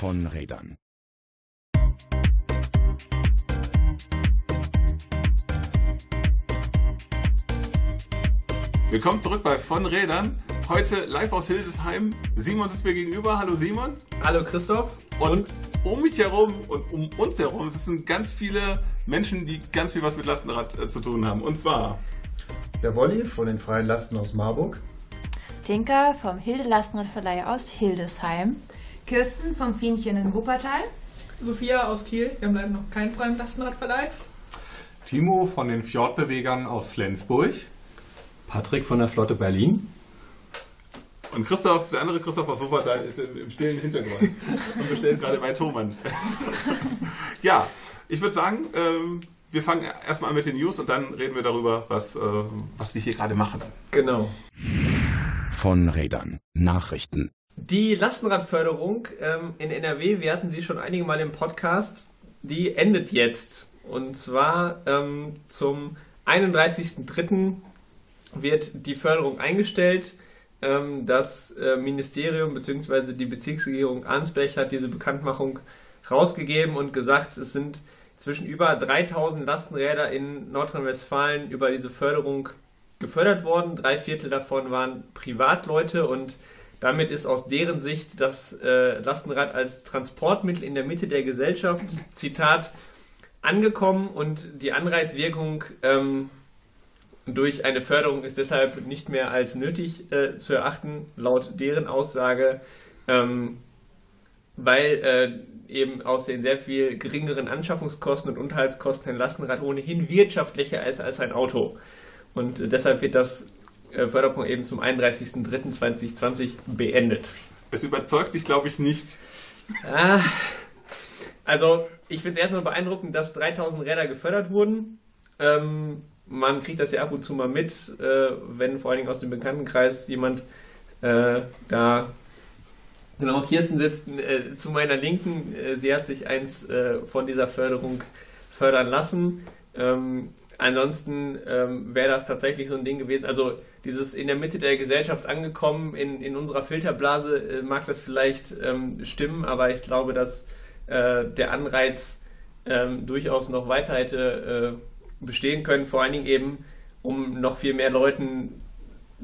von Rädern. Willkommen zurück bei Von Rädern. Heute live aus Hildesheim. Simon sitzt mir gegenüber. Hallo Simon. Hallo Christoph. Und, um mich herum und um uns herum es sind ganz viele Menschen, die ganz viel was mit Lastenrad äh, zu tun haben. Und zwar der Wolli von den Freien Lasten aus Marburg. Tinka vom Hilde Lastenradverleih aus Hildesheim. Kirsten vom Fienchen in Wuppertal. Sophia aus Kiel. Wir haben leider noch keinen freien Lastenradverleih. Timo von den Fjordbewegern aus Flensburg. Patrick von der Flotte Berlin. Und Christoph, der andere Christoph aus Wuppertal, ist im, im stillen Hintergrund und bestellt gerade bei Thomann. ja, ich würde sagen, ähm, wir fangen erstmal an mit den News und dann reden wir darüber, was, äh, was wir hier gerade machen. Genau. Von Rädern. Nachrichten. Die Lastenradförderung ähm, in NRW, wir hatten sie schon einige Mal im Podcast, die endet jetzt. Und zwar ähm, zum 31.03 wird die Förderung eingestellt. Ähm, das äh, Ministerium bzw. die Bezirksregierung Arnsberg hat diese Bekanntmachung rausgegeben und gesagt, es sind zwischen über 3000 Lastenräder in Nordrhein-Westfalen über diese Förderung gefördert worden. Drei Viertel davon waren Privatleute und damit ist aus deren Sicht das äh, Lastenrad als Transportmittel in der Mitte der Gesellschaft, Zitat, angekommen und die Anreizwirkung ähm, durch eine Förderung ist deshalb nicht mehr als nötig äh, zu erachten, laut deren Aussage, ähm, weil äh, eben aus den sehr viel geringeren Anschaffungskosten und Unterhaltskosten ein Lastenrad ohnehin wirtschaftlicher ist als ein Auto. Und äh, deshalb wird das äh, Förderprogramm eben zum 31.03.2020 beendet. Es überzeugt dich, glaube ich, nicht. Ah, also, ich finde es erstmal beeindruckend, dass 3000 Räder gefördert wurden. Ähm, man kriegt das ja ab und zu mal mit, äh, wenn vor allen Dingen aus dem Bekanntenkreis jemand äh, da Genau, Kirsten sitzt äh, zu meiner Linken. Äh, sie hat sich eins äh, von dieser Förderung fördern lassen. Ähm, ansonsten ähm, wäre das tatsächlich so ein Ding gewesen. Also dieses in der Mitte der Gesellschaft angekommen, in, in unserer Filterblase äh, mag das vielleicht ähm, stimmen, aber ich glaube, dass äh, der Anreiz ähm, durchaus noch weiter hätte äh, bestehen können, vor allen Dingen eben, um noch viel mehr Leuten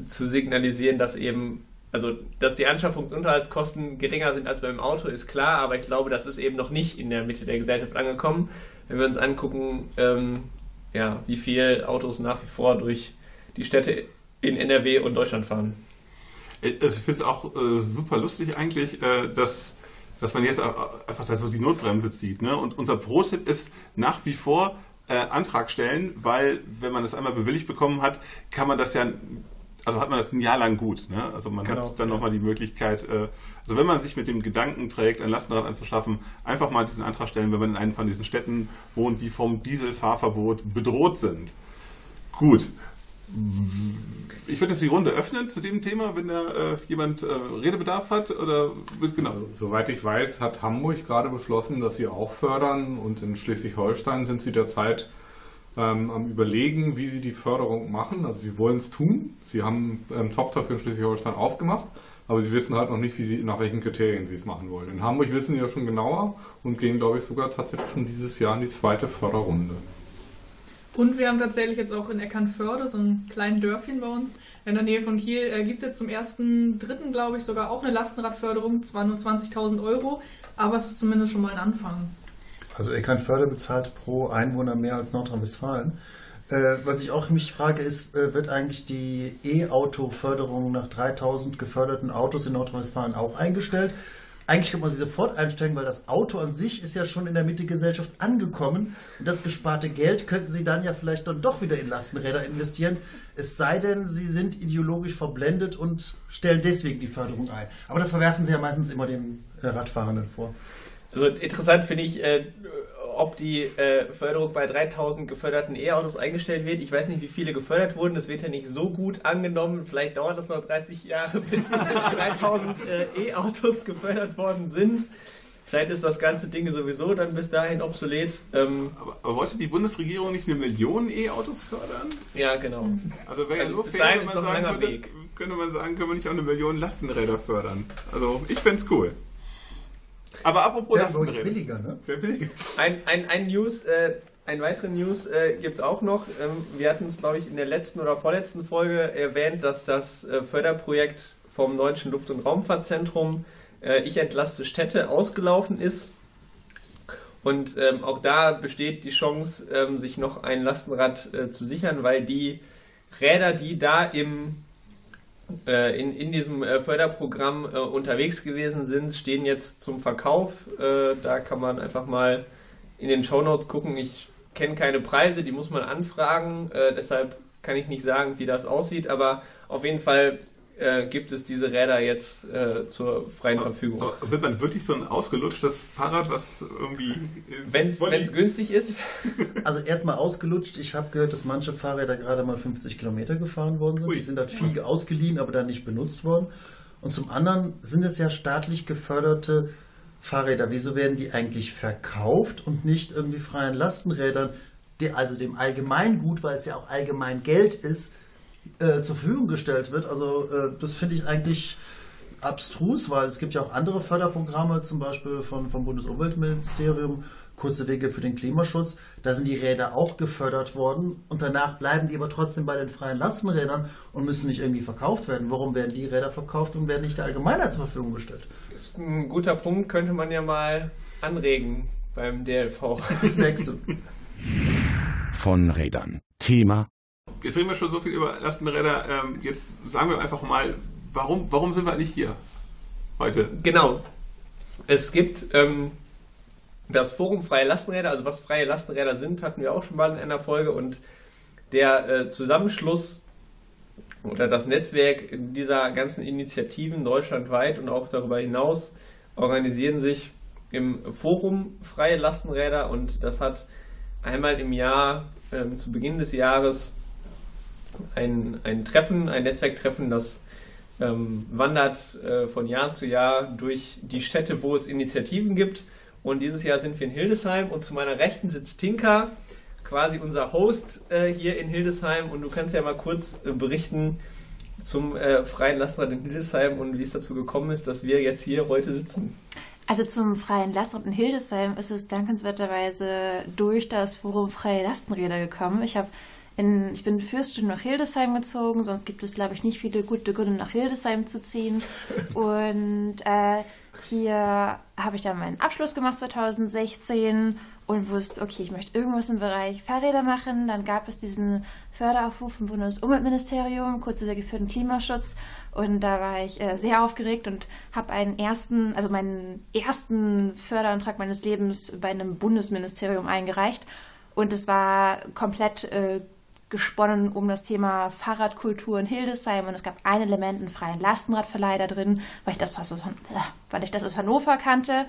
zu signalisieren, dass eben, also dass die Anschaffungs- und Unterhaltskosten geringer sind als beim Auto, ist klar, aber ich glaube, das ist eben noch nicht in der Mitte der Gesellschaft angekommen. Wenn wir uns angucken, ähm, ja, wie viele Autos nach wie vor durch die Städte in NRW und Deutschland fahren. Also ich finde es auch äh, super lustig eigentlich, äh, dass, dass man jetzt einfach da so die Notbremse zieht. Ne? Und unser Pro-Tipp ist nach wie vor, äh, Antrag stellen, weil wenn man das einmal bewilligt bekommen hat, kann man das ja, also hat man das ein Jahr lang gut. Ne? Also man genau. hat dann nochmal die Möglichkeit, äh, also wenn man sich mit dem Gedanken trägt, ein Lastenrad anzuschaffen, einfach mal diesen Antrag stellen, wenn man in einem von diesen Städten wohnt, die vom Dieselfahrverbot bedroht sind. Gut, ich würde jetzt die Runde öffnen zu dem Thema, wenn da äh, jemand äh, Redebedarf hat oder genau. Also, soweit ich weiß, hat Hamburg gerade beschlossen, dass sie auch fördern und in Schleswig-Holstein sind sie derzeit ähm, am überlegen, wie sie die Förderung machen. Also sie wollen es tun. Sie haben einen Topf dafür in Schleswig-Holstein aufgemacht, aber sie wissen halt noch nicht, wie sie, nach welchen Kriterien sie es machen wollen. In Hamburg wissen sie ja schon genauer und gehen, glaube ich, sogar tatsächlich schon dieses Jahr in die zweite Förderrunde. Und wir haben tatsächlich jetzt auch in Eckernförde, so ein kleines Dörfchen bei uns, in der Nähe von Kiel, äh, gibt es jetzt zum ersten, dritten, glaube ich, sogar auch eine Lastenradförderung, zwar nur 20.000 Euro, aber es ist zumindest schon mal ein Anfang. Also Eckernförde bezahlt pro Einwohner mehr als Nordrhein-Westfalen. Äh, was ich auch mich frage, ist, äh, wird eigentlich die E-Auto-Förderung nach 3000 geförderten Autos in Nordrhein-Westfalen auch eingestellt? eigentlich könnte man sie sofort einsteigen, weil das Auto an sich ist ja schon in der Mitte-Gesellschaft angekommen. Und das gesparte Geld könnten sie dann ja vielleicht dann doch wieder in Lastenräder investieren. Es sei denn, sie sind ideologisch verblendet und stellen deswegen die Förderung ein. Aber das verwerfen sie ja meistens immer den äh, Radfahrenden vor. Also interessant finde ich, äh, ob die äh, Förderung bei 3000 geförderten E-Autos eingestellt wird. Ich weiß nicht, wie viele gefördert wurden. Das wird ja nicht so gut angenommen. Vielleicht dauert das noch 30 Jahre, bis 3000 äh, E-Autos gefördert worden sind. Vielleicht ist das ganze Ding sowieso dann bis dahin obsolet. Ähm aber, aber, wollte die Bundesregierung nicht eine Million E-Autos fördern? Ja, genau. Also wäre ja also nur fair, wenn man sagen würde, könnte man sagen, können wir nicht auch eine Million Lastenräder fördern. Also ich fände es cool. Aber apropos Ja, uns Lastenräder. billiger, ne? Billiger? Ein, ein, ein News, äh, ein weitere News äh, gibt es auch noch. Ähm, wir hatten es, glaube ich, in der letzten oder vorletzten Folge erwähnt, dass das äh, Förderprojekt vom Deutschen Luft- und Raumfahrtzentrum äh, Ich entlaste Städte ausgelaufen ist. Und ähm, auch da besteht die Chance, ähm, sich noch ein Lastenrad äh, zu sichern, weil die Räder, die da im in, in diesem äh, Förderprogramm äh, unterwegs gewesen sind, stehen jetzt zum Verkauf. Äh, da kann man einfach mal in den Shownotes gucken. Ich kenne keine Preise, die muss man anfragen. Äh, deshalb kann ich nicht sagen, wie das aussieht, aber auf jeden Fall äh, gibt es diese Räder jetzt äh, zur freien Verfügung. Aber Wird man wirklich so ein ausgelutschtes Fahrrad, was irgendwie. äh, Wenn es günstig ist, Also erstmal ausgelutscht. Ich habe gehört, dass manche Fahrräder gerade mal 50 Kilometer gefahren worden sind. Ui. Die sind halt viel ausgeliehen, aber dann nicht benutzt worden. Und zum anderen sind es ja staatlich geförderte Fahrräder. Wieso werden die eigentlich verkauft und nicht irgendwie freien Lastenrädern, die also dem Allgemeingut, weil es ja auch allgemein Geld ist, äh, zur Verfügung gestellt wird? Also äh, das finde ich eigentlich abstrus, weil es gibt ja auch andere Förderprogramme, zum Beispiel von, vom Bundesumweltministerium, kurze Wege für den Klimaschutz. Da sind die Räder auch gefördert worden und danach bleiben die aber trotzdem bei den freien Lastenrädern und müssen nicht irgendwie verkauft werden. Warum werden die Räder verkauft und werden nicht der Allgemeinheit zur Verfügung gestellt? ist ein guter Punkt, könnte man ja mal anregen beim DLV. Das nächste. Von Rädern. Thema Jetzt reden wir schon so viel über Lastenräder. Ähm, jetzt sagen wir einfach mal, warum, warum sind wir nicht hier heute? Genau. Es gibt ähm, das Forum Freie Lastenräder, also was freie Lastenräder sind, hatten wir auch schon mal in einer Folge und der äh, Zusammenschluss oder das Netzwerk dieser ganzen Initiativen deutschlandweit und auch darüber hinaus organisieren sich im Forum Freie Lastenräder und das hat einmal im Jahr ähm, zu Beginn des Jahres ein, ein Treffen, ein Netzwerktreffen, das ähm, wandert äh, von Jahr zu Jahr durch die Städte, wo es Initiativen gibt. Und dieses Jahr sind wir in Hildesheim und zu meiner Rechten sitzt Tinka, quasi unser Host äh, hier in Hildesheim. Und du kannst ja mal kurz äh, berichten zum äh, Freien Lastenrad in Hildesheim und wie es dazu gekommen ist, dass wir jetzt hier heute sitzen. Also zum Freien Lastenrad in Hildesheim ist es dankenswerterweise durch das Forum Freie Lastenräder gekommen. Ich habe in, ich bin Fürstin nach Hildesheim gezogen, sonst gibt es, glaube ich, nicht viele gute Gründe, nach Hildesheim zu ziehen. Und äh, hier habe ich dann meinen Abschluss gemacht 2016 und wusste, okay, ich möchte irgendwas im Bereich Fahrräder machen. Dann gab es diesen Förderaufruf vom Bundesumweltministerium, kurze Wege für den Klimaschutz. Und da war ich äh, sehr aufgeregt und habe einen ersten, also meinen ersten Förderantrag meines Lebens bei einem Bundesministerium eingereicht. Und es war komplett äh, gesponnen um das Thema Fahrradkultur in Hildesheim und es gab ein Element, einen freien Lastenradverleih da drin, weil ich das aus, äh, weil ich das aus Hannover kannte.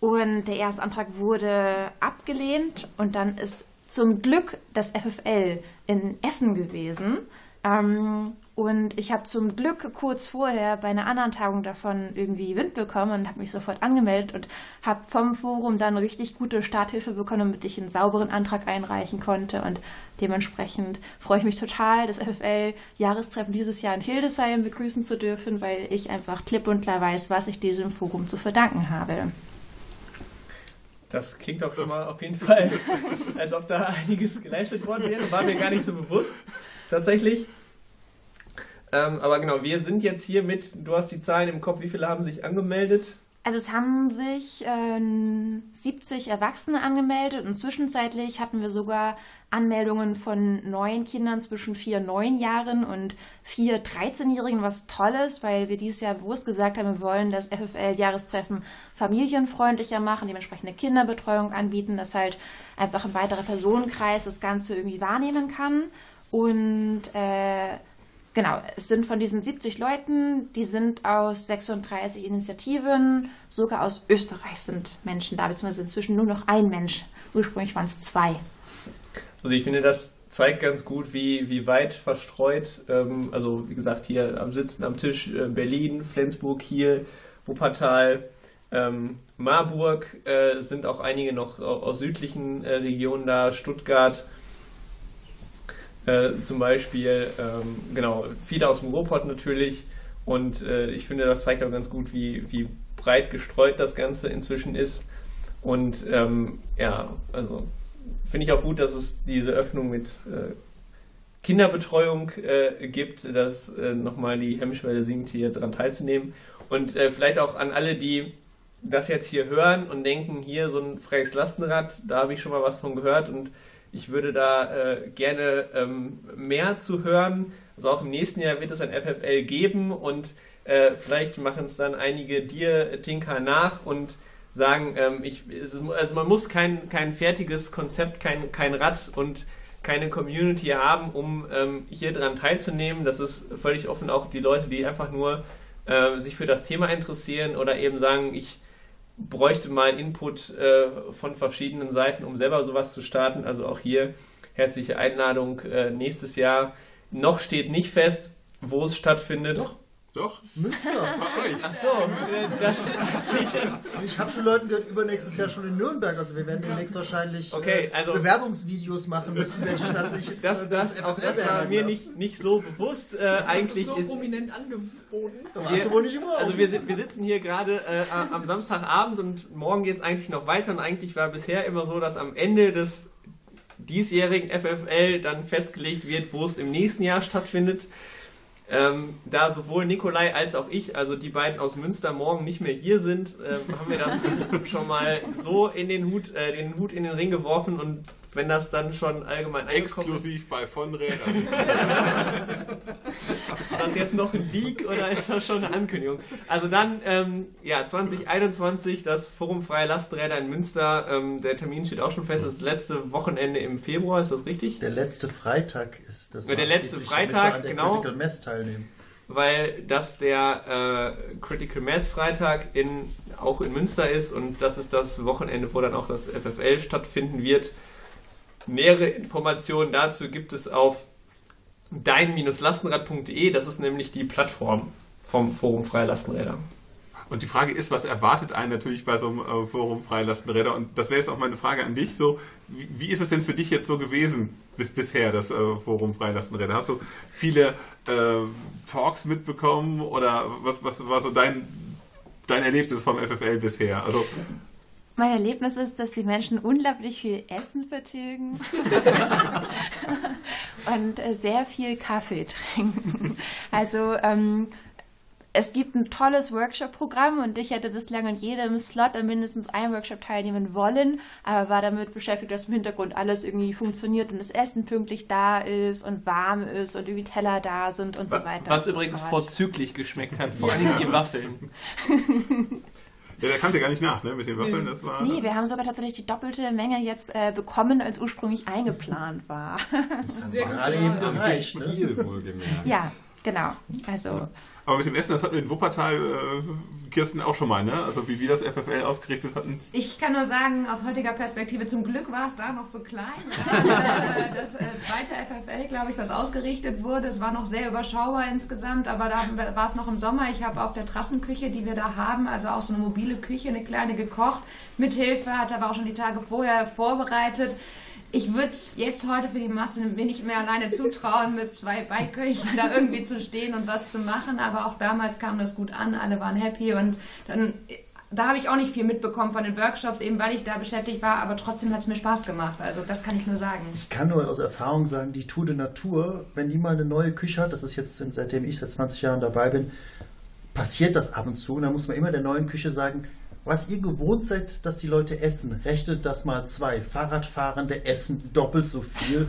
Und der erste Antrag wurde abgelehnt und dann ist zum Glück das FFL in Essen gewesen. Ähm, und ich habe zum Glück kurz vorher bei einer anderen Tagung davon irgendwie Wind bekommen und habe mich sofort angemeldet und habe vom Forum dann richtig gute Starthilfe bekommen, damit ich einen sauberen Antrag einreichen konnte. Und dementsprechend freue ich mich total, das FFL-Jahrestreffen dieses Jahr in Hildesheim begrüßen zu dürfen, weil ich einfach klipp und klar weiß, was ich diesem Forum zu verdanken habe. Das klingt doch schon mal auf jeden Fall, als ob da einiges geleistet worden wäre. War mir gar nicht so bewusst, tatsächlich. Ähm, aber genau, wir sind jetzt hier mit, du hast die Zahlen im Kopf, wie viele haben sich angemeldet? Also es haben sich äh, 70 Erwachsene angemeldet und zwischenzeitlich hatten wir sogar Anmeldungen von neun Kindern zwischen vier neun Jahren und vier 13-Jährigen, was toll ist, weil wir dieses Jahr bewusst gesagt haben, wir wollen das FFL-Jahrestreffen familienfreundlicher machen, dementsprechend eine Kinderbetreuung anbieten, dass halt einfach ein weiterer Personenkreis das Ganze irgendwie wahrnehmen kann. Und äh, Genau, es sind von diesen 70 Leuten, die sind aus 36 Initiativen, sogar aus Österreich sind Menschen da, beziehungsweise inzwischen nur noch ein Mensch. Ursprünglich waren es zwei. Also ich finde, das zeigt ganz gut, wie, wie weit verstreut, ähm, also wie gesagt, hier am Sitzen am Tisch äh, Berlin, Flensburg, Kiel, Wuppertal, ähm, Marburg, äh, sind auch einige noch aus südlichen äh, Regionen da, Stuttgart, äh, zum Beispiel, ähm, genau, viele aus dem Ruhrpott natürlich. Und äh, ich finde, das zeigt auch ganz gut, wie, wie breit gestreut das Ganze inzwischen ist. Und ähm, ja, also finde ich auch gut, dass es diese Öffnung mit äh, Kinderbetreuung äh, gibt, dass äh, nochmal die Hemmschwelle sinkt, hier dran teilzunehmen. Und äh, vielleicht auch an alle, die das jetzt hier hören und denken, hier so ein freies Lastenrad, da habe ich schon mal was von gehört und ich würde da äh, gerne ähm, mehr zu hören. Also auch im nächsten Jahr wird es ein FFL geben und äh, vielleicht machen es dann einige dir, Tinker, nach und sagen, ähm, ich, also man muss kein, kein fertiges Konzept, kein, kein Rad und keine Community haben, um ähm, hier dran teilzunehmen. Das ist völlig offen auch die Leute, die einfach nur äh, sich für das Thema interessieren oder eben sagen, ich bräuchte mal Input äh, von verschiedenen Seiten, um selber sowas zu starten. Also auch hier herzliche Einladung äh, nächstes Jahr. Noch steht nicht fest, wo es stattfindet. Doch. Doch. Münster. Ach so, äh, das hat sich. Ich habe schon Leuten gehört, übernächstes Jahr schon in Nürnberg. Also wir werden demnächst wahrscheinlich Okay, also- äh, Bewerbungsvideos machen müssen, welche Stadt sich Das, äh, das, auch das war mir nicht, nicht so bewusst. Äh, eigentlich das ist so ist, prominent angeboten. Warst du wohl nicht im Raum. Also wir, wir sitzen hier gerade äh, am am Samstagabend und morgen geht es eigentlich noch weiter und eigentlich war bisher immer so, dass am Ende des diesjährigen FFL dann festgelegt wird, wo es im nächsten Jahr stattfindet. Ähm, da sowohl Nikolai als auch ich, also die beiden aus Münster, morgen nicht mehr hier sind, ähm, haben wir das schon mal so in den Hut, äh, den Hut in den Ring geworfen und wenn das dann schon allgemein angekommen ist, Exklusiv bei von Rädern. Ist das jetzt noch ein Leak oder ist das schon eine Ankündigung? Also dann, ähm, ja, 2021, das Forum Freie Lasträder in Münster. Ähm, der Termin steht auch schon fest. Das letzte Wochenende im Februar, ist das richtig? Der letzte Freitag ist das. Ja, der letzte Freitag, wir an der genau. Critical Mess teilnehmen. Weil das der äh, Critical Mass Freitag in, auch in Münster ist und das ist das Wochenende, wo dann auch das FFL stattfinden wird. Nähere Informationen dazu gibt es auf dein-lastenrad.de. Das ist nämlich die Plattform vom Forum Freie Lastenräder. Und die Frage ist, was erwartet einen natürlich bei so einem äh, Forum Freilastenräder? Und das wäre jetzt auch meine Frage an dich. So, wie, ist es denn für dich jetzt so gewesen bis bisher, das äh, Forum Freilastenräder? Hast du viele äh, Talks mitbekommen oder was, was war so dein, dein Erlebnis vom FFL bisher? Also Mein Erlebnis ist, dass die Menschen unglaublich viel Essen vertilgen und äh, sehr viel Kaffee trinken. Also ähm, es gibt ein tolles Workshop-Programm und ich hätte bislang in jedem Slot an mindestens einem Workshop teilnehmen wollen, aber war damit beschäftigt, dass im Hintergrund alles irgendwie funktioniert und das Essen pünktlich da ist und warm ist und irgendwie Teller da sind und so weiter. Was übrigens vorzüglich geschmeckt hat, vor allem die Waffeln. ja, der kam dir gar nicht nach, ne? Mit den Waffeln, das war. Nee, wir haben sogar tatsächlich die doppelte Menge jetzt äh, bekommen, als ursprünglich eingeplant war. Sehr Gerade gut. eben gereicht. Ne? Spiel wohlgemerkt. ja, genau. Also Aber mit dem Essen, das hatten wir in Wuppertal, äh, Kirsten, auch schon mal, ne? Also wie wir das FFL ausgerichtet hatten. Ich kann nur sagen, aus heutiger Perspektive, zum Glück war es da noch so klein. Äh, das äh, zweite FFL, glaube ich, was ausgerichtet wurde, es war noch sehr überschaubar insgesamt, aber da war es noch im Sommer. Ich habe auf der Trassenküche, die wir da haben, also auch so eine mobile Küche, eine kleine gekocht, mit Hilfe, hatte aber auch schon die Tage vorher vorbereitet. Ich würde jetzt heute für die Masse mir nicht mehr alleine zutrauen, mit zwei Beiköchen da irgendwie zu stehen und was zu machen, aber auch damals kam das gut an, alle waren happy und dann da habe ich auch nicht viel mitbekommen von den Workshops, eben weil ich da beschäftigt war, aber trotzdem hat es mir Spaß gemacht. Also das kann ich nur sagen. Ich kann nur aus Erfahrung sagen, die Tour de Natur, wenn die mal eine neue Küche hat, das ist jetzt seitdem ich seit 20 Jahren dabei bin, passiert das ab und zu. Und da muss man immer der neuen Küche sagen, was ihr gewohnt seid, dass die Leute essen, rechnet das mal zwei. Fahrradfahrende essen doppelt so viel.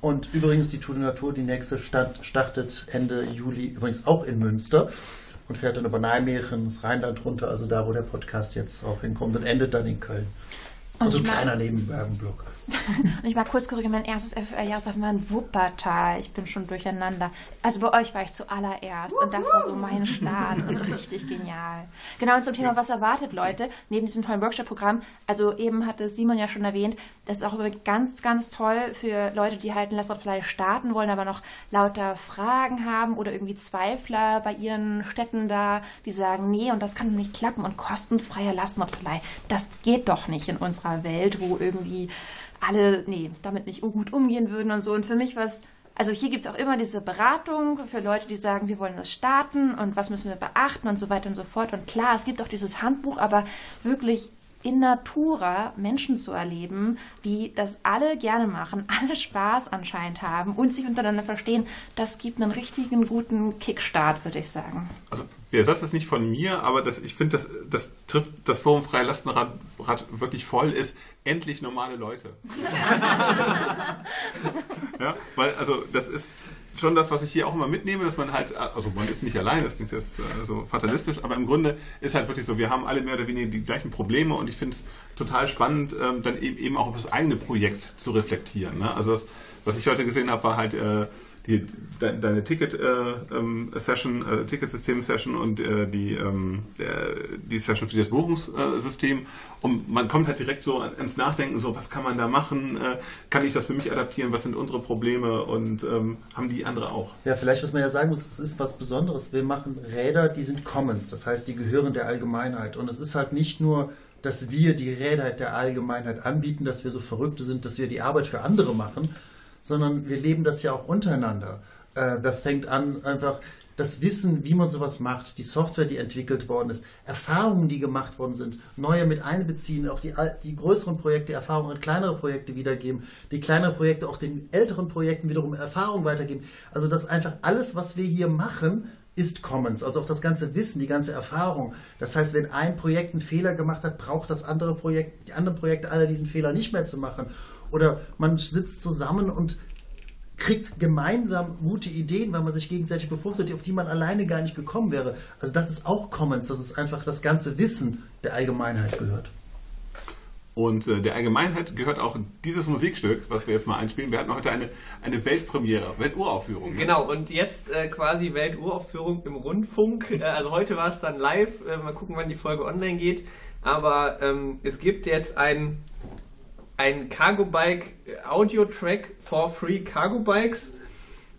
Und übrigens die Tour de Natur, die nächste Stadt, startet Ende Juli übrigens auch in Münster und fährt dann über Nijmegen ins Rheinland runter, also da, wo der Podcast jetzt auch hinkommt und endet dann in Köln. Also ein kleiner Nebenwerbeblock. Und ich mal kurz korrigieren, mein erstes FR-Jahrestag war in Wuppertal. Ich bin schon durcheinander. Also bei euch war ich zuallererst und das war so mein Start und richtig genial. Genau, und zum Thema, was erwartet Leute, neben diesem tollen Workshop-Programm, also eben hatte Simon ja schon erwähnt, das ist auch ganz, ganz toll für Leute, die halt ein Lastenradverleih starten wollen, aber noch lauter Fragen haben oder irgendwie Zweifler bei ihren Städten da, die sagen, nee, und das kann nicht klappen und kostenfreier Lastenradverleih, das geht doch nicht in unserer Welt, wo irgendwie alle, nee, damit nicht gut umgehen würden und so. Und für mich war es also hier gibt es auch immer diese Beratung für Leute, die sagen, wir wollen das starten und was müssen wir beachten und so weiter und so fort. Und klar, es gibt auch dieses Handbuch, aber wirklich in Natura Menschen zu erleben, die das alle gerne machen, alle Spaß anscheinend haben und sich untereinander verstehen, das gibt einen richtigen guten Kickstart, würde ich sagen. Also der Satz ist nicht von mir, aber das, ich finde, das, das trifft das Forum Freie Lastenrad wirklich voll, ist endlich normale Leute. ja, weil, also das ist schon das, was ich hier auch immer mitnehme, dass man halt, also man ist nicht allein, das klingt jetzt so fatalistisch, aber im Grunde ist halt wirklich so, wir haben alle mehr oder weniger die gleichen Probleme und ich finde es total spannend, ähm, dann eben auch auf das eigene Projekt zu reflektieren. Ne? Also das, was ich heute gesehen habe, war halt äh, die, de, deine Ticket-Session, äh, äh, Ticketsystem-Session und äh, die, ähm, die Session für das Buchungssystem. Und man kommt halt direkt so ins Nachdenken, so was kann man da machen? Äh, kann ich das für mich adaptieren? Was sind unsere Probleme? Und ähm, haben die andere auch? Ja, vielleicht, was man ja sagen muss, es ist was Besonderes. Wir machen Räder, die sind Commons, das heißt, die gehören der Allgemeinheit. Und es ist halt nicht nur dass wir die Räder der Allgemeinheit anbieten, dass wir so Verrückte sind, dass wir die Arbeit für andere machen, sondern wir leben das ja auch untereinander. Äh, das fängt an einfach das Wissen, wie man sowas macht, die Software, die entwickelt worden ist, Erfahrungen, die gemacht worden sind, neue mit einbeziehen, auch die, die größeren Projekte Erfahrungen in kleinere Projekte wiedergeben, die kleineren Projekte auch den älteren Projekten wiederum Erfahrungen weitergeben. Also das einfach alles, was wir hier machen, ist Commons, also auch das ganze Wissen, die ganze Erfahrung. Das heißt, wenn ein Projekt einen Fehler gemacht hat, braucht das andere Projekt, die anderen Projekte alle diesen Fehler nicht mehr zu machen. Oder man sitzt zusammen und kriegt gemeinsam gute Ideen, weil man sich gegenseitig befruchtet, auf die man alleine gar nicht gekommen wäre. Also das ist auch Commons, das ist einfach das ganze Wissen der Allgemeinheit gehört. Und äh, der Allgemeinheit gehört auch dieses Musikstück, was wir jetzt mal einspielen. Wir hatten heute eine, eine Weltpremiere, Welturaufführung. Ne? Genau, und jetzt äh, quasi Welturaufführung im Rundfunk. Äh, also heute war es dann live. Äh, mal gucken, wann die Folge online geht. Aber ähm, es gibt jetzt ein ein Cargo Bike Audio Track for Free Cargo Bikes.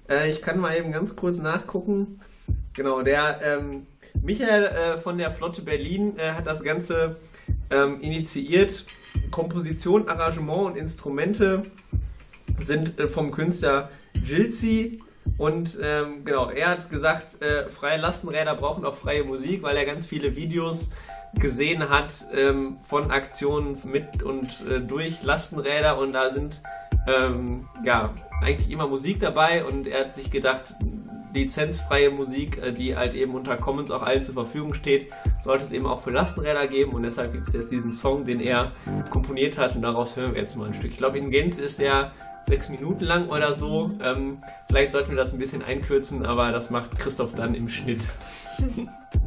Äh, ich kann mal eben ganz kurz nachgucken. Genau, der ähm, Michael äh, von der Flotte Berlin äh, hat das Ganze ähm, initiiert. Komposition, Arrangement und Instrumente sind äh, vom Künstler Jilzi. Und ähm, genau, er hat gesagt, äh, freie Lastenräder brauchen auch freie Musik, weil er ganz viele Videos gesehen hat ähm, von Aktionen mit und äh, durch Lastenräder und da sind ähm, ja eigentlich immer Musik dabei und er hat sich gedacht, lizenzfreie Musik, äh, die halt eben unter Commons auch allen zur Verfügung steht, sollte es eben auch für Lastenräder geben und deshalb gibt es jetzt diesen Song, den er komponiert hat und daraus hören wir jetzt mal ein Stück. Ich glaube, in Gänze ist der sechs Minuten lang oder so. Ähm, vielleicht sollten wir das ein bisschen einkürzen, aber das macht Christoph dann im Schnitt.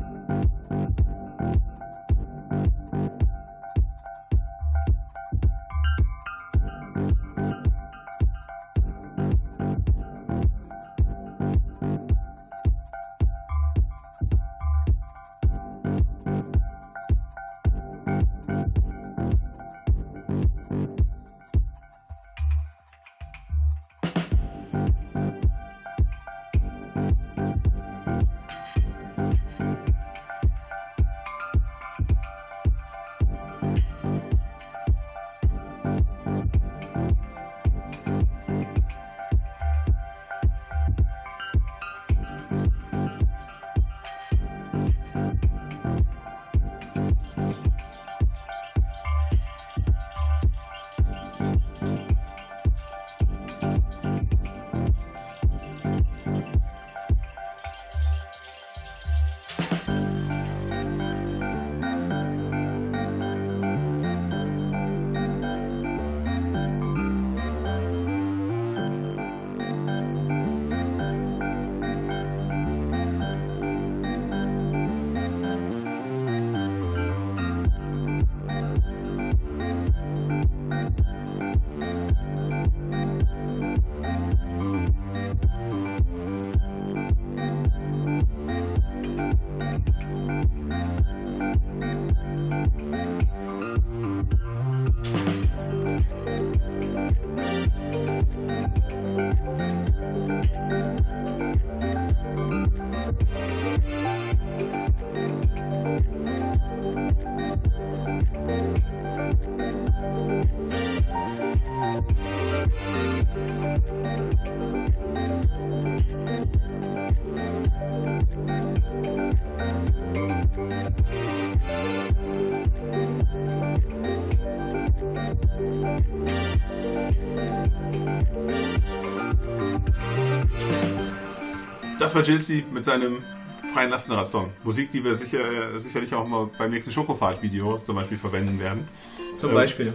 Das war Jilzy mit seinem freien Lastenrad-Song. Musik, die wir sicher, sicherlich auch mal beim nächsten Schokofahrt-Video zum Beispiel verwenden werden. Zum Ähm, Beispiel.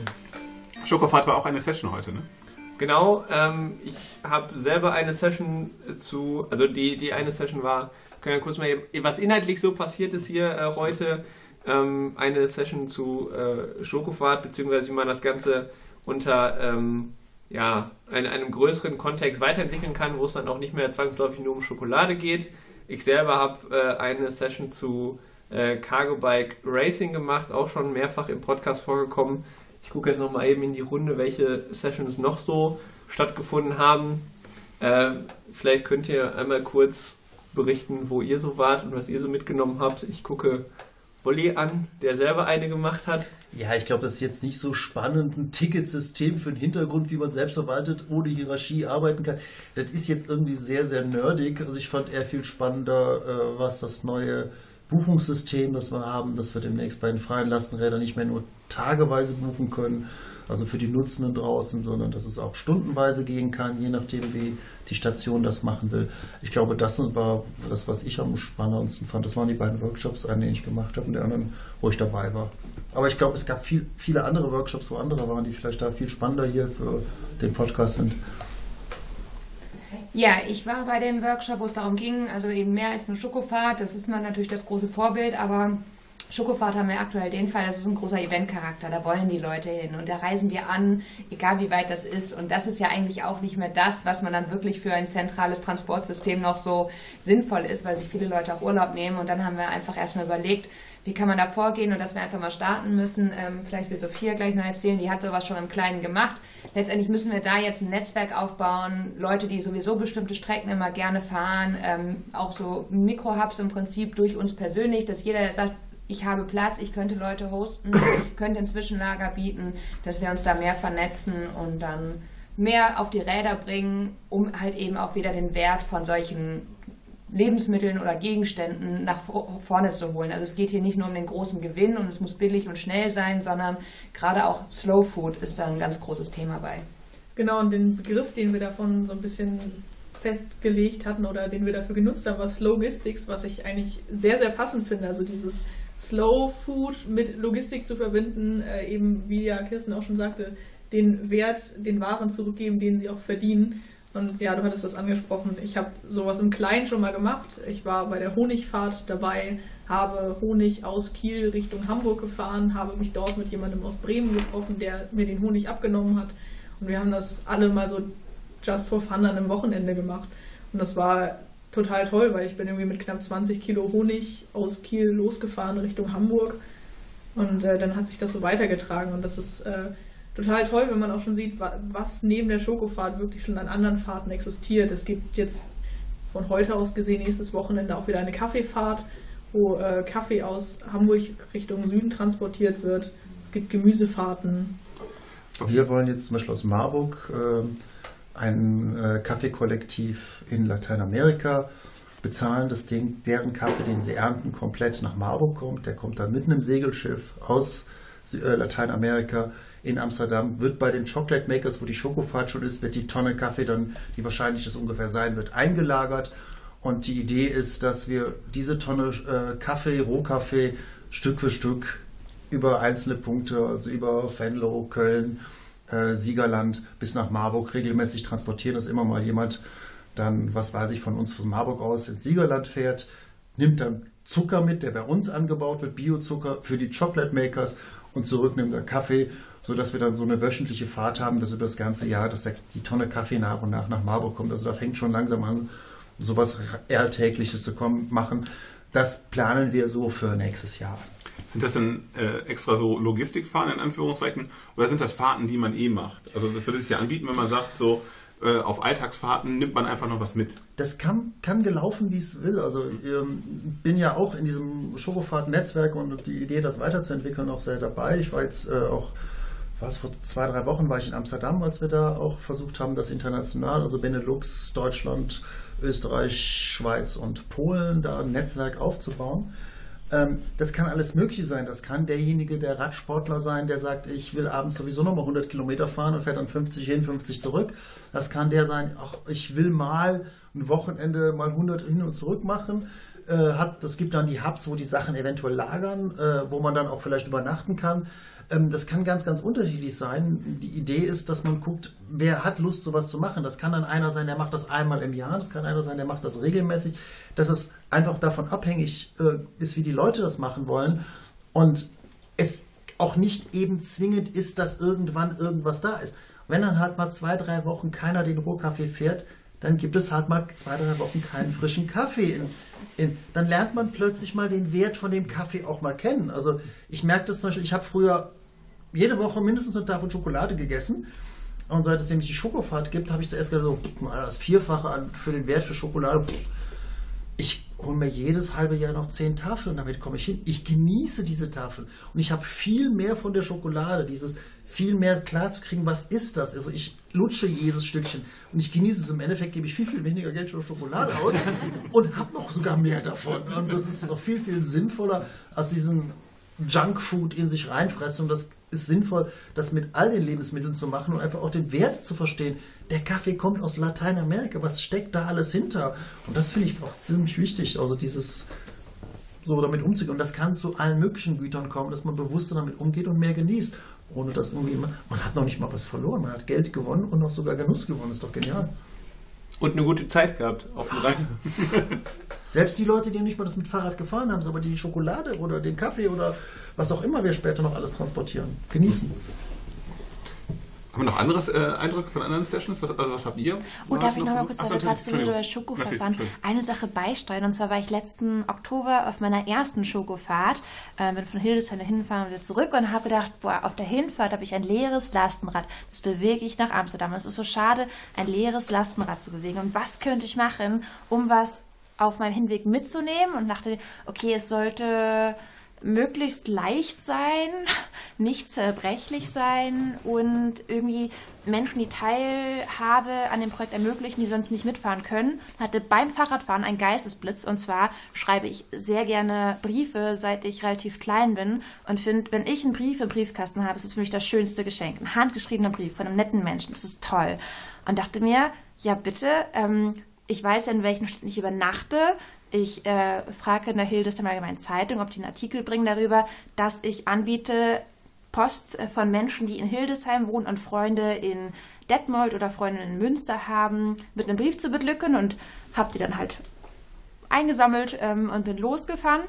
Schokofahrt war auch eine Session heute, ne? Genau, ähm, ich habe selber eine Session zu, also die, die eine Session war, können wir kurz mal, was inhaltlich so passiert ist hier äh, heute, ähm, eine Session zu äh, Schokofahrt, beziehungsweise wie man das Ganze unter ähm, ja, in einem größeren Kontext weiterentwickeln kann, wo es dann auch nicht mehr zwangsläufig nur um Schokolade geht. Ich selber habe äh, eine Session zu äh, Cargo Bike Racing gemacht, auch schon mehrfach im Podcast vorgekommen. Ich gucke jetzt nochmal eben in die Runde, welche Sessions noch so stattgefunden haben. Äh, vielleicht könnt ihr einmal kurz berichten, wo ihr so wart und was ihr so mitgenommen habt. Ich gucke Wolli an, der selber eine gemacht hat. Ja, ich glaube, das ist jetzt nicht so spannend, ein Ticketsystem für den Hintergrund, wie man selbstverwaltet ohne Hierarchie arbeiten kann. Das ist jetzt irgendwie sehr, sehr nerdig. Also ich fand eher viel spannender, äh, was das neue Buchungssystem, das wir haben, dass wir demnächst bei den freien Lastenrädern nicht mehr nur tageweise buchen können, also für die Nutzenden draußen, sondern dass es auch stundenweise gehen kann, je nachdem, wie die Station das machen will. Ich glaube, das war das, was ich am spannendsten fand. Das waren die beiden Workshops, einen, den ich gemacht habe und der anderen, wo ich dabei war. Aber ich glaube, es gab viel, viele andere Workshops, wo andere waren, die vielleicht da viel spannender hier für den Podcast sind. Ja, ich war bei dem Workshop, wo es darum ging, also eben mehr als nur Schokofahrt. Das ist man natürlich das große Vorbild, aber Schokofahrt haben wir aktuell den Fall, das ist ein großer Eventcharakter. Da wollen die Leute hin und da reisen wir an, egal wie weit das ist. Und das ist ja eigentlich auch nicht mehr das, was man dann wirklich für ein zentrales Transportsystem noch so sinnvoll ist, weil sich viele Leute auch Urlaub nehmen. Und dann haben wir einfach erstmal überlegt, wie kann man da vorgehen und dass wir einfach mal starten müssen. Ähm, vielleicht will Sophia gleich noch erzählen, die hat sowas schon im Kleinen gemacht. Letztendlich müssen wir da jetzt ein Netzwerk aufbauen, Leute, die sowieso bestimmte Strecken immer gerne fahren, ähm, auch so Mikrohubs im Prinzip durch uns persönlich, dass jeder der sagt, ich habe Platz, ich könnte Leute hosten, könnte ein Zwischenlager bieten, dass wir uns da mehr vernetzen und dann mehr auf die Räder bringen, um halt eben auch wieder den Wert von solchen Lebensmitteln oder Gegenständen nach vor- vorne zu holen. Also es geht hier nicht nur um den großen Gewinn und es muss billig und schnell sein, sondern gerade auch Slow Food ist da ein ganz großes Thema bei. Genau, und den Begriff, den wir davon so ein bisschen festgelegt hatten oder den wir dafür genutzt haben, war Slogistics, was ich eigentlich sehr, sehr passend finde. Also dieses Slow Food mit Logistik zu verbinden, äh, eben wie ja Kirsten auch schon sagte, den Wert den Waren zurückgeben, den sie auch verdienen. Und ja, du hattest das angesprochen. Ich habe sowas im Kleinen schon mal gemacht. Ich war bei der Honigfahrt dabei, habe Honig aus Kiel Richtung Hamburg gefahren, habe mich dort mit jemandem aus Bremen getroffen, der mir den Honig abgenommen hat. Und wir haben das alle mal so just for fun an einem Wochenende gemacht. Und das war total toll, weil ich bin irgendwie mit knapp 20 Kilo Honig aus Kiel losgefahren Richtung Hamburg. Und äh, dann hat sich das so weitergetragen. Und das ist äh, total toll, wenn man auch schon sieht, wa was neben der Schokofahrt wirklich schon an anderen Fahrten existiert. Es gibt jetzt von heute aus gesehen nächstes Wochenende auch wieder eine Kaffeefahrt, wo äh, Kaffee aus Hamburg Richtung Süden transportiert wird. Es gibt Gemüsefahrten. Wir wollen jetzt zum Beispiel aus Marburg ein äh, Kaffeekollektiv in Lateinamerika bezahlen, dass den, deren Kaffee, den sie ernten, komplett nach Marburg kommt. Der kommt dann mit einem Segelschiff aus äh, Lateinamerika in Amsterdam, wird bei den Chocolate Makers, wo die Schokofahrt schon ist, wird die Tonne Kaffee dann, die wahrscheinlich das ungefähr sein wird, eingelagert. Und die Idee ist, dass wir diese Tonne äh, Kaffee, Rohkaffee, Stück für Stück über einzelne Punkte, also über Venlo, Köln, äh, Siegerland bis nach Marburg regelmäßig transportieren, dass immer mal jemand dann, was weiß ich, von uns von Marburg aus ins Siegerland fährt, nimmt dann Zucker mit, der bei uns angebaut wird, Biozucker für die Chocolate Makers und zurück nimmt er Kaffee, sodass wir dann so eine wöchentliche Fahrt haben, dass über das ganze Jahr, dass der, die Tonne Kaffee nach und nach nach Marburg kommt. Also da fängt schon langsam an, sowas Alltägliches zu kommen, machen. Das planen wir so für nächstes Jahr. Sind das denn äh, extra so Logistikfahrten in Anführungszeichen oder sind das Fahrten, die man eh macht? Also das würde sich ja anbieten, wenn man sagt, so äh, auf Alltagsfahrten nimmt man einfach noch was mit. Das kann, kann gelaufen, wie es will. Also ich ähm, bin ja auch in diesem Schokofahrt-Netzwerk und die Idee, das weiterzuentwickeln, auch sehr dabei. Ich war jetzt äh, auch, was vor zwei, drei Wochen war ich in Amsterdam, als wir da auch versucht haben, das international, also Benelux, Deutschland, Österreich, Schweiz und Polen, da ein Netzwerk aufzubauen. Ähm, das kann alles Mögliche sein. Das kann derjenige, der Radsportler sein, der sagt, ich will abends sowieso nochmal 100 Kilometer fahren und fährt dann 50 hin, 50 zurück. Das kann der sein, ach, ich will mal ein Wochenende mal 100 hin und zurück machen. Äh, hat, das gibt dann die Hubs, wo die Sachen eventuell lagern, äh, wo man dann auch vielleicht übernachten kann. Ähm, das kann ganz, ganz unterschiedlich sein. Die Idee ist, dass man guckt, wer hat Lust, sowas zu machen. Das kann dann einer sein, der macht das einmal im Jahr. Das kann einer sein, der macht das regelmäßig. Dass es einfach davon abhängig äh, ist, wie die Leute das machen wollen. Und es auch nicht eben zwingend ist, dass irgendwann irgendwas da ist. Wenn dann halt mal zwei, drei Wochen keiner den Rohkaffee fährt, dann gibt es halt mal zwei, drei Wochen keinen frischen Kaffee. In, in, dann lernt man plötzlich mal den Wert von dem Kaffee auch mal kennen. Also ich merke das zum Beispiel, ich habe früher jede Woche mindestens eine Tafel Schokolade gegessen. Und seit es nämlich die Schokofahrt gibt, habe ich zuerst gesagt, so, das Vierfache für den Wert für Schokolade. Ich hole mir jedes halbe Jahr noch zehn Tafeln, damit komme ich hin. Ich genieße diese Tafeln. Und ich habe viel mehr von der Schokolade, dieses viel mehr klar zu kriegen, was ist das? Also ich lutsche jedes Stückchen und ich genieße es. Im Endeffekt gebe ich viel, viel weniger Geld für Schokolade aus und habe noch sogar mehr davon. Und das ist noch viel, viel sinnvoller, als diesen Junkfood in sich reinfressen. Und das ist sinnvoll, das mit all den Lebensmitteln zu machen und einfach auch den Wert zu verstehen. Der Kaffee kommt aus Lateinamerika. Was steckt da alles hinter? Und das finde ich auch ziemlich wichtig. Also dieses so damit umzugehen. Und das kann zu allen möglichen Gütern kommen, dass man bewusster damit umgeht und mehr genießt. Ohne dass irgendwie man, man hat noch nicht mal was verloren. Man hat Geld gewonnen und noch sogar Genuss gewonnen. ist doch genial. Und eine gute Zeit gehabt auf dem Reisen. Selbst die Leute, die nicht mal das mit Fahrrad gefahren haben, aber die Schokolade oder den Kaffee oder was auch immer wir später noch alles transportieren, genießen. Haben wir noch andere äh, Eindrücke von anderen Sessions? Was, also was habt ihr? Oh, darf ich noch mal kurz, weil wir gerade so wieder bei Schokoverfahren, eine Sache beisteuern. Und zwar war ich letzten Oktober auf meiner ersten Schokofahrt, äh, bin von Hildesheim hinfahren und wieder zurück und habe gedacht, boah, auf der Hinfahrt habe ich ein leeres Lastenrad. Das bewege ich nach Amsterdam. Es ist so schade, ein leeres Lastenrad zu bewegen. Und was könnte ich machen, um was auf meinem Hinweg mitzunehmen? Und dachte, okay, es sollte möglichst leicht sein, nicht zerbrechlich sein und irgendwie Menschen, die Teilhabe an dem Projekt ermöglichen, die sonst nicht mitfahren können. Hatte beim Fahrradfahren einen Geistesblitz und zwar schreibe ich sehr gerne Briefe, seit ich relativ klein bin und finde, wenn ich einen Brief im Briefkasten habe, ist es für mich das schönste Geschenk. Ein handgeschriebener Brief von einem netten Menschen, das ist toll. Und dachte mir, ja bitte, ähm, ich weiß ja, in welchen Städten ich übernachte. Ich äh, frage in der Hildes Allgemeinen Zeitung, ob die einen Artikel bringen darüber, dass ich anbiete Post äh, von Menschen, die in Hildesheim wohnen und Freunde in Detmold oder Freunde in Münster haben, mit einem Brief zu beglücken und habe die dann halt eingesammelt ähm, und bin losgefahren.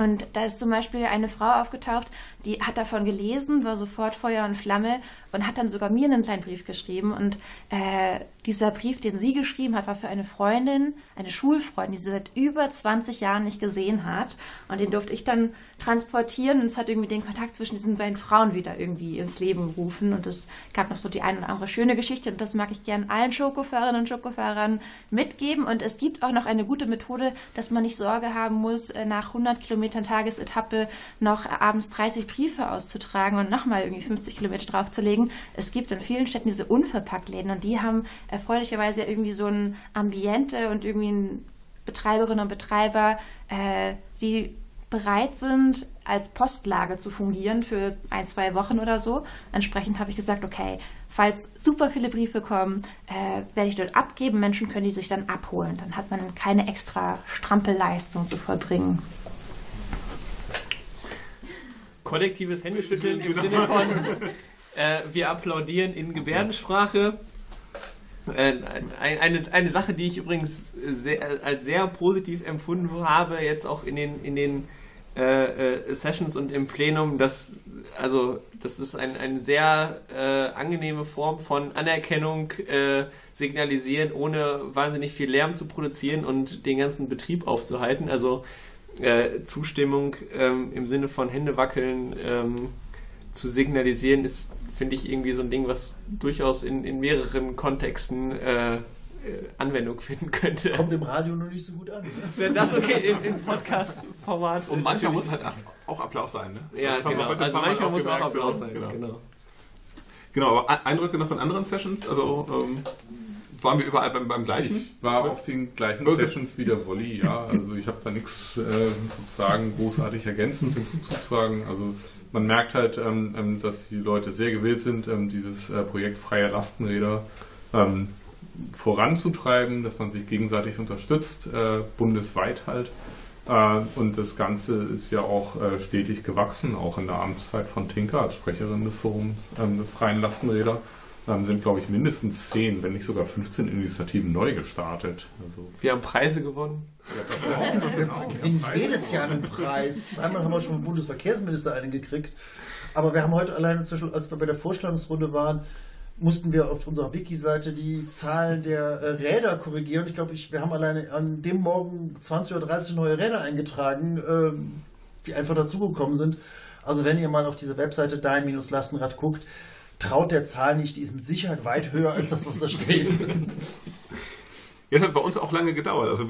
Und da ist zum Beispiel eine Frau aufgetaucht, die hat davon gelesen, war sofort Feuer und Flamme und hat dann sogar mir einen kleinen Brief geschrieben. Und äh, dieser Brief, den sie geschrieben hat, war für eine Freundin, eine Schulfreundin, die sie seit über 20 Jahren nicht gesehen hat. Und den durfte ich dann transportieren und es hat irgendwie den Kontakt zwischen diesen beiden Frauen wieder irgendwie ins Leben gerufen. Und es gab noch so die eine oder andere schöne Geschichte und das mag ich gern allen Schokofahrerinnen und Schokofahrern mitgeben. Und es gibt auch noch eine gute Methode, dass man nicht Sorge haben muss, äh, nach 100 Kilometern Tagesetappe noch abends 30 Briefe auszutragen und nochmal irgendwie 50 Kilometer draufzulegen. Es gibt in vielen Städten diese Unverpacktläden und die haben erfreulicherweise irgendwie so ein Ambiente und irgendwie ein Betreiberinnen und Betreiber, äh, die bereit sind, als Postlage zu fungieren für ein, zwei Wochen oder so. Entsprechend habe ich gesagt, okay, falls super viele Briefe kommen, äh, werde ich dort abgeben. Menschen können die sich dann abholen. Dann hat man keine extra Strampelleistung zu vollbringen kollektives Händeschütteln im Sinne von äh, wir applaudieren in Gebärdensprache. Äh, eine, eine Sache, die ich übrigens sehr, als sehr positiv empfunden habe, jetzt auch in den, in den äh, äh Sessions und im Plenum, dass also das ist ein, eine sehr äh, angenehme Form von Anerkennung äh, signalisieren, ohne wahnsinnig viel Lärm zu produzieren und den ganzen Betrieb aufzuhalten. Also Zustimmung ähm, im Sinne von Händewackeln ähm, zu signalisieren, ist, finde ich, irgendwie so ein Ding, was durchaus in, in mehreren Kontexten äh, äh Anwendung finden könnte. Kommt im Radio nur nicht so gut an. Ne? Das okay im, im Podcast-Format. Und manchmal muss halt auch Applaus sein. Ne? Ja, genau. Also manchmal muss auch Applaus sein. Genau. genau. Genau, aber Eindrücke noch von anderen Sessions? Also ähm, waren wir überall beim, beim gleichen? Ich war auf den gleichen Wirklich? Sessions wie der Wolli, ja. Also ich habe da nichts äh, sozusagen großartig ergänzend hinzuzutragen. Also man merkt halt, ähm, ähm, dass die Leute sehr gewillt sind, ähm, dieses äh, Projekt freie Lastenräder ähm, voranzutreiben, dass man sich gegenseitig unterstützt, äh, bundesweit halt. Äh, und das Ganze ist ja auch äh, stetig gewachsen, auch in der Amtszeit von Tinker als Sprecherin des Forums des freien Lastenräder. Dann sind, glaube ich, mindestens 10, wenn nicht sogar 15 Initiativen neu gestartet. Also, Wir haben Preise gewonnen. Wir gewinnen jedes Jahr einen Preis. Zweimal haben wir schon vom Bundesverkehrsminister einen gekriegt. Aber wir haben heute alleine, zwischen, als wir bei der Vorstellungsrunde waren, mussten wir auf unserer Wiki-Seite die Zahlen der äh, Räder korrigieren. Ich glaube, ich, wir haben alleine an dem Morgen 20 oder 30 neue Räder eingetragen, ähm, die einfach dazugekommen sind. Also wenn ihr mal auf diese Webseite dein-lastenrad guckt, traut der Zahl nicht, die ist mit Sicherheit weit höher als das, was da steht. Jetzt hat bei uns auch lange gedauert, also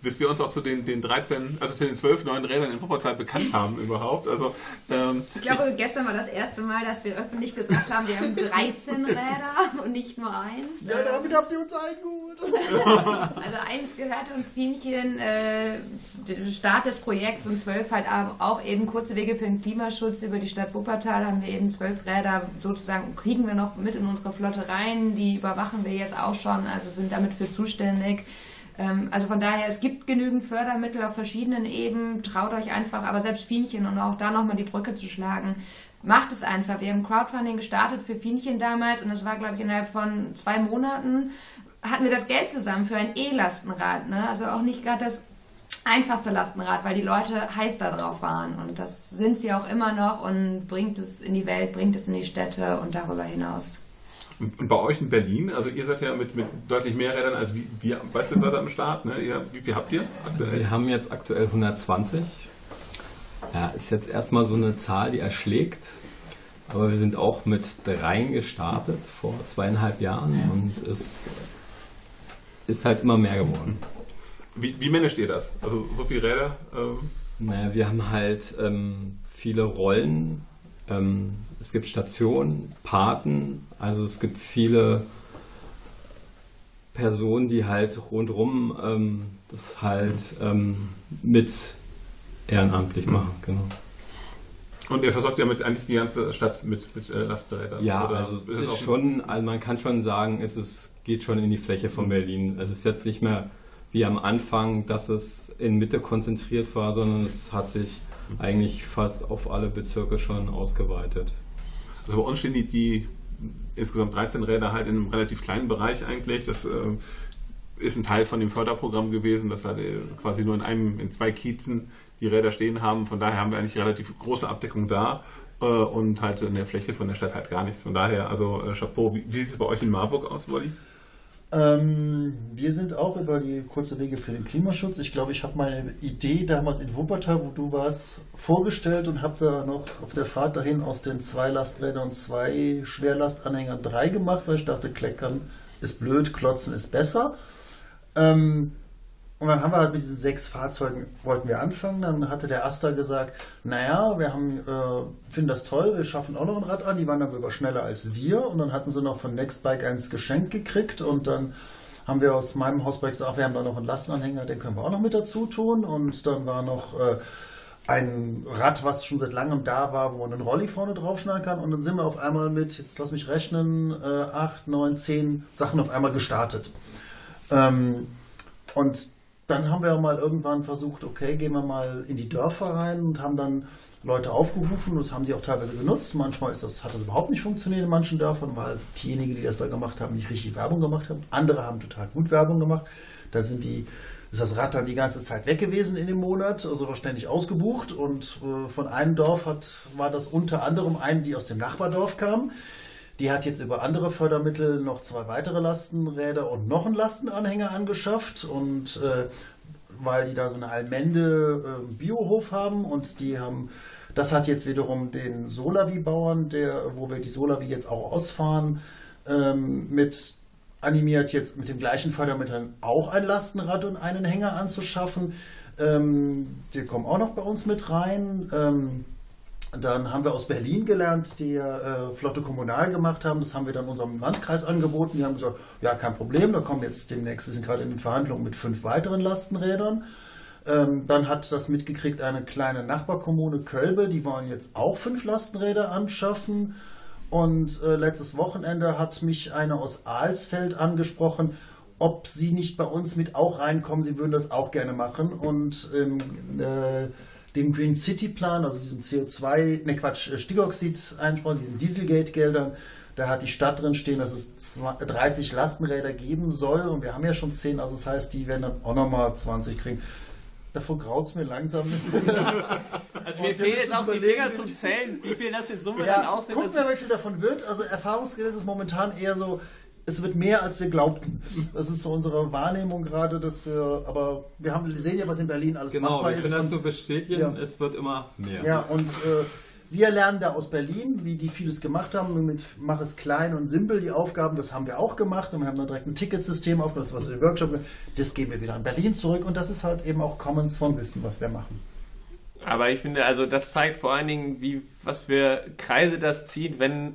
bis wir uns auch zu den, den 13, also zu den 12 neuen Rädern in Wuppertal bekannt haben überhaupt. Also ähm, Ich glaube, gestern war das erste Mal, dass wir öffentlich gesagt haben, wir haben 13 Räder und nicht nur eins. ja, damit habt ihr uns eingeholt. Also eins gehörte uns Fienchen, äh, der Start des Projekts und zwölf halt auch eben kurze Wege für den Klimaschutz über die Stadt Wuppertal haben wir eben zwölf Räder sozusagen, kriegen wir noch mit in unsere Flotte rein, die überwachen wir jetzt auch schon, also sind damit für zuständig. Ähm, Also von daher, es gibt genügend Fördermittel auf verschiedenen Ebenen, traut euch einfach, aber selbst Fienchen und auch da nochmal die Brücke zu schlagen, macht es einfach. Wir haben Crowdfunding gestartet für Fienchen damals und das war, glaube ich, innerhalb von zwei Monaten hatten wir das Geld zusammen für ein E-Lastenrad. Ne? Also auch nicht gerade das einfachste Lastenrad, weil die Leute heiß darauf waren. Und das sind sie auch immer noch und bringt es in die Welt, bringt es in die Städte und darüber hinaus. Und bei euch in Berlin, also ihr seid ja mit, mit deutlich mehr Rädern als wir, wir beispielsweise am Start. Ne? Ihr, wie viel habt ihr aktuell? Wir haben jetzt aktuell 120. Ja, ist jetzt erstmal so eine Zahl, die erschlägt. Aber wir sind auch mit dreien gestartet vor zweieinhalb Jahren und es ist halt immer mehr geworden. Wie, wie managt ihr das? Also so viele Räder? Ähm, Naja, wir haben halt ähm, viele Rollen. Ähm, es gibt Stationen, Paten, also es gibt viele Personen, die halt rundherum ähm, das halt ähm, mit ehrenamtlich machen. Genau. und ihr versorgt ja mit eigentlich die ganze Stadt mit, mit äh, Lastenrädern. Ja, Oder also ist ist schon, also man kann schon sagen, es ist, geht schon in die Fläche von Berlin. Es ist jetzt nicht mehr wie am Anfang, dass es in Mitte konzentriert war, sondern es hat sich eigentlich fast auf alle Bezirke schon ausgeweitet. Also bei uns stehen die, die insgesamt 13 Räder halt in einem relativ kleinen Bereich eigentlich. Das äh, ist ein Teil von dem Förderprogramm gewesen, dass wir quasi nur in einem, in zwei Kiezen die Räder stehen haben. Von daher haben wir eigentlich relativ große Abdeckung da äh, und halt in der Fläche von der Stadt halt gar nichts. Von daher, also äh, Chapeau. Wie, wie sieht es bei euch in Marburg aus, Wolli? Ähm, wir sind auch über die kurze Wege für den Klimaschutz. Ich glaube, ich habe meine Idee damals in Wuppertal, wo du warst, vorgestellt und habe da noch auf der Fahrt dahin aus den zwei Lasträdern und zwei Schwerlastanhängern drei gemacht, weil ich dachte, Kleckern ist blöd, Klotzen ist besser. Ähm, und dann haben wir halt mit diesen sechs Fahrzeugen wollten wir anfangen. Dann hatte der Asta gesagt, naja, wir haben, äh, finden das toll, wir schaffen auch noch ein Rad an. Die waren dann sogar schneller als wir. Und dann hatten sie noch von Nextbike eins geschenkt gekriegt. Und dann haben wir aus meinem Hausprojekt gesagt, wir haben da noch einen Lastenanhänger, den können wir auch noch mit dazu tun. Und dann war noch äh, ein Rad, was schon seit langem da war, wo man einen Rolli vorne draufschneiden kann. Und dann sind wir auf einmal mit, jetzt lass mich rechnen, äh, acht, neun, zehn Sachen auf einmal gestartet. Ähm, und dann haben wir mal irgendwann versucht, okay, gehen wir mal in die Dörfer rein und haben dann Leute aufgerufen. Das haben die auch teilweise genutzt. Manchmal ist das, hat das überhaupt nicht funktioniert in manchen Dörfern, weil diejenigen, die das da gemacht haben, nicht richtig Werbung gemacht haben. Andere haben total gut Werbung gemacht. Da sind die, ist das Rad dann die ganze Zeit weg gewesen in dem Monat, also war ständig ausgebucht. Und äh, von einem Dorf hat, war das unter anderem eine, die aus dem Nachbardorf kam. Die hat jetzt über andere Fördermittel noch zwei weitere Lastenräder und noch einen Lastenanhänger angeschafft und äh, weil die da so eine Allmende äh, Biohof haben und die haben, das hat jetzt wiederum den Solavi-Bauern, wo wir die Solavi jetzt auch ausfahren, ähm, mit animiert jetzt mit dem gleichen Fördermittel auch ein Lastenrad und einen Hänger anzuschaffen. Ähm, die kommen auch noch bei uns mit rein. Ähm, Dann haben wir aus Berlin gelernt, die äh, Flotte Kommunal gemacht haben. Das haben wir dann unserem Landkreis angeboten. Die haben gesagt, ja, kein Problem, da kommen jetzt demnächst, wir sind gerade in den Verhandlungen mit fünf weiteren Lastenrädern. Ähm, dann hat das mitgekriegt eine kleine Nachbarkommune Kölbe, die wollen jetzt auch fünf Lastenräder anschaffen. Und äh, letztes Wochenende hat mich eine aus Alsfeld angesprochen, ob sie nicht bei uns mit auch reinkommen. Sie würden das auch gerne machen. Und ähm, äh, dem Green City Plan, also diesem CO2, ne Quatsch, äh, Stickoxid-Einsparung, diesen Dieselgate-Geldern, da hat die Stadt drin stehen, dass es 30 Lastenräder geben soll. Und wir haben ja schon 10, also das heißt, die werden dann auch nochmal 20 kriegen. Davor graut es mir langsam. also mir fehlen jetzt auch die Finger zum Zählen, wie viel das in Summe ja, dann auch sind. Gucken wir, wie viel davon wird. Also erfahrungsgemäß ist momentan eher so, es wird mehr, als wir glaubten. Das ist so unsere Wahrnehmung gerade, dass wir, aber wir haben, sehen ja, was in Berlin alles genau, machbar ist. Genau, wir können das nur bestätigen, ja. es wird immer mehr. Ja, und äh, wir lernen da aus Berlin, wie die vieles gemacht haben, mit Mach es klein und simpel, die Aufgaben, das haben wir auch gemacht und wir haben dann direkt ein Ticketsystem aufgebaut, das was wir im Workshop, das geben wir wieder an Berlin zurück und das ist halt eben auch Commons von Wissen, was wir machen. Aber ich finde, also das zeigt vor allen Dingen, wie, was für Kreise das zieht, wenn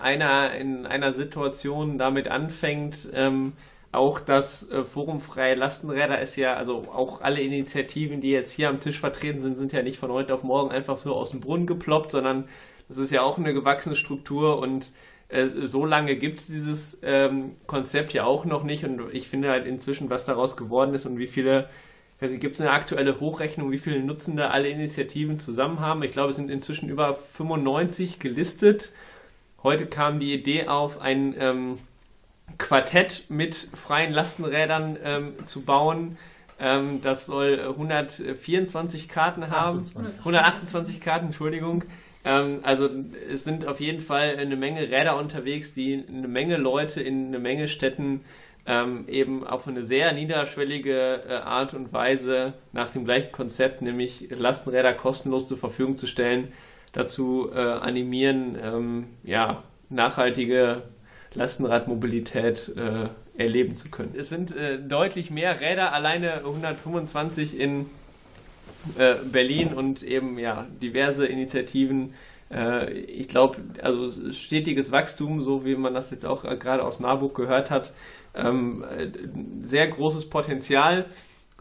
einer in einer Situation damit anfängt, ähm, auch das äh, Forum Freie Lastenräder ist ja, also auch alle Initiativen, die jetzt hier am Tisch vertreten sind, sind ja nicht von heute auf morgen einfach so aus dem Brunnen geploppt, sondern das ist ja auch eine gewachsene Struktur und äh, so lange gibt es dieses ähm, Konzept ja auch noch nicht und ich finde halt inzwischen, was daraus geworden ist und wie viele, gibt es eine aktuelle Hochrechnung, wie viele Nutzende alle Initiativen zusammen haben. Ich glaube, es sind inzwischen über 95 gelistet. Heute kam die Idee auf, ein ähm, Quartett mit freien Lastenrädern ähm, zu bauen. Ähm, das soll 124 Karten haben. 28. 128 Karten, Entschuldigung. Ähm, also es sind auf jeden Fall eine Menge Räder unterwegs, die eine Menge Leute in eine Menge Städten ähm, eben auf eine sehr niederschwellige äh, Art und Weise nach dem gleichen Konzept, nämlich Lastenräder kostenlos zur Verfügung zu stellen, dazu äh, animieren, ähm, ja, nachhaltige Lastenradmobilität äh, erleben zu können. Es sind äh, deutlich mehr Räder, alleine 125 in äh, Berlin und eben ja diverse Initiativen. Äh, ich glaube, also stetiges Wachstum, so wie man das jetzt auch gerade aus Marburg gehört hat, ähm, sehr großes Potenzial.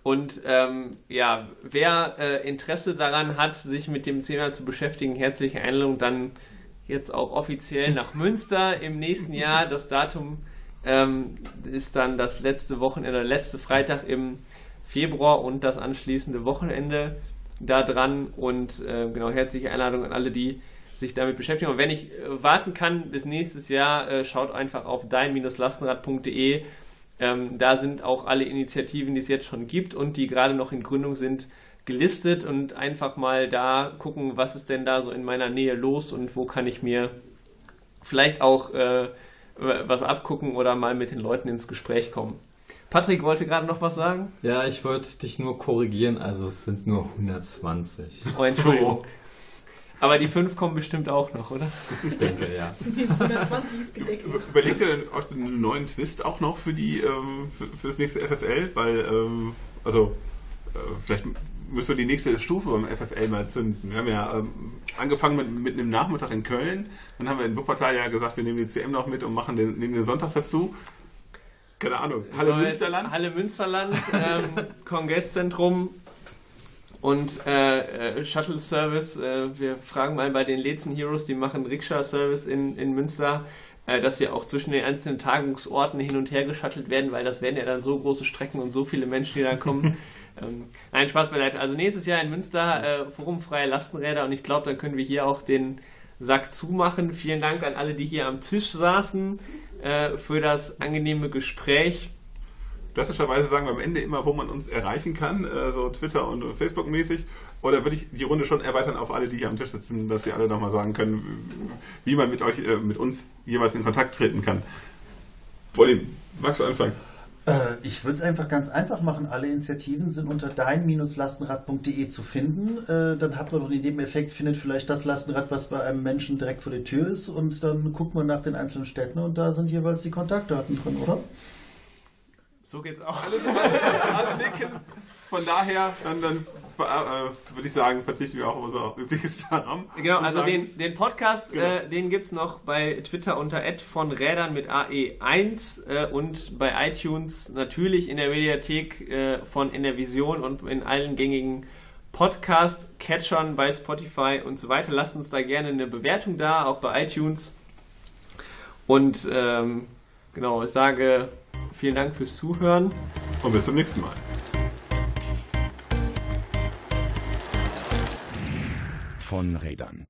Und ähm, ja, wer äh, Interesse daran hat, sich mit dem Thema zu beschäftigen, herzliche Einladung dann jetzt auch offiziell nach Münster im nächsten Jahr. Das Datum ähm, ist dann das letzte Wochenende, letzte Freitag im Februar und das anschließende Wochenende da dran. Und äh, genau, herzliche Einladung an alle, die sich damit beschäftigen. Und wenn ich äh, warten kann bis nächstes Jahr, äh, schaut einfach auf dein-lastenrad.de. Ähm, da sind auch alle Initiativen, die es jetzt schon gibt und die gerade noch in Gründung sind, gelistet und einfach mal da gucken, was ist denn da so in meiner Nähe los und wo kann ich mir vielleicht auch äh, was abgucken oder mal mit den Leuten ins Gespräch kommen. Patrick wollte gerade noch was sagen? Ja, ich wollte dich nur korrigieren, also es sind nur 120. Oh, Entschuldigung. Aber die 5 kommen bestimmt auch noch, oder? Ich denke, ja. 120 ist gedeckt. Überlegt ihr denn auch einen neuen Twist auch noch für die ähm, für, für das nächste FFL? Weil, ähm, also, äh, vielleicht müssen wir die nächste Stufe beim FFL mal zünden. Wir haben ja ähm, angefangen mit, mit einem Nachmittag in Köln. Dann haben wir in Wuppertal ja gesagt, wir nehmen die CM noch mit und machen den, nehmen den Sonntag dazu. Keine Ahnung. Halle Münsterland. Halle Münsterland, ähm, Kongresszentrum und äh, äh, Shuttle Service. Äh, wir fragen mal bei den Lezen Heroes, die machen Rikscha Service in, in Münster, äh, dass wir auch zwischen den einzelnen Tagungsorten hin und her geschattelt werden, weil das werden ja dann so große Strecken und so viele Menschen, die da kommen. Ähm, nein, Spaß beiseite. Also nächstes Jahr in Münster äh, forumfreie Lastenräder und ich glaube, dann können wir hier auch den Sack zumachen. Vielen Dank an alle, die hier am Tisch saßen, äh, für das angenehme Gespräch. Klassischerweise sagen wir am Ende immer, wo man uns erreichen kann, äh, so Twitter und Facebook mäßig. Oder würde ich die Runde schon erweitern auf alle, die hier am Tisch sitzen, dass sie alle nochmal sagen können, wie man mit euch, äh, mit uns jeweils in Kontakt treten kann. Pauline, magst du anfangen? Äh, ich würde es einfach ganz einfach machen. Alle Initiativen sind unter dein-lastenrad.de zu finden. Äh, dann habt ihr noch den Nebeneffekt, findet vielleicht das Lastenrad, was bei einem Menschen direkt vor der Tür ist und dann guckt man nach den einzelnen Städten und da sind jeweils die Kontaktdaten drin, oder? So geht's auch. Alle, alle, alle nicken. Von daher, dann, dann äh, würde ich sagen, verzichten wir auch auf unser übliches Darum. Genau, also sagen, den, den Podcast, Genau. äh, den gibt es noch bei Twitter unter von Rädern mit AE1 äh, und bei iTunes natürlich in der Mediathek äh, von In der Vision und in allen gängigen Podcast-Catchern bei Spotify und so weiter. Lasst uns da gerne eine Bewertung da, auch bei iTunes. Und ähm, genau, ich sage vielen Dank fürs Zuhören. Und bis zum nächsten Mal. Von Rädern.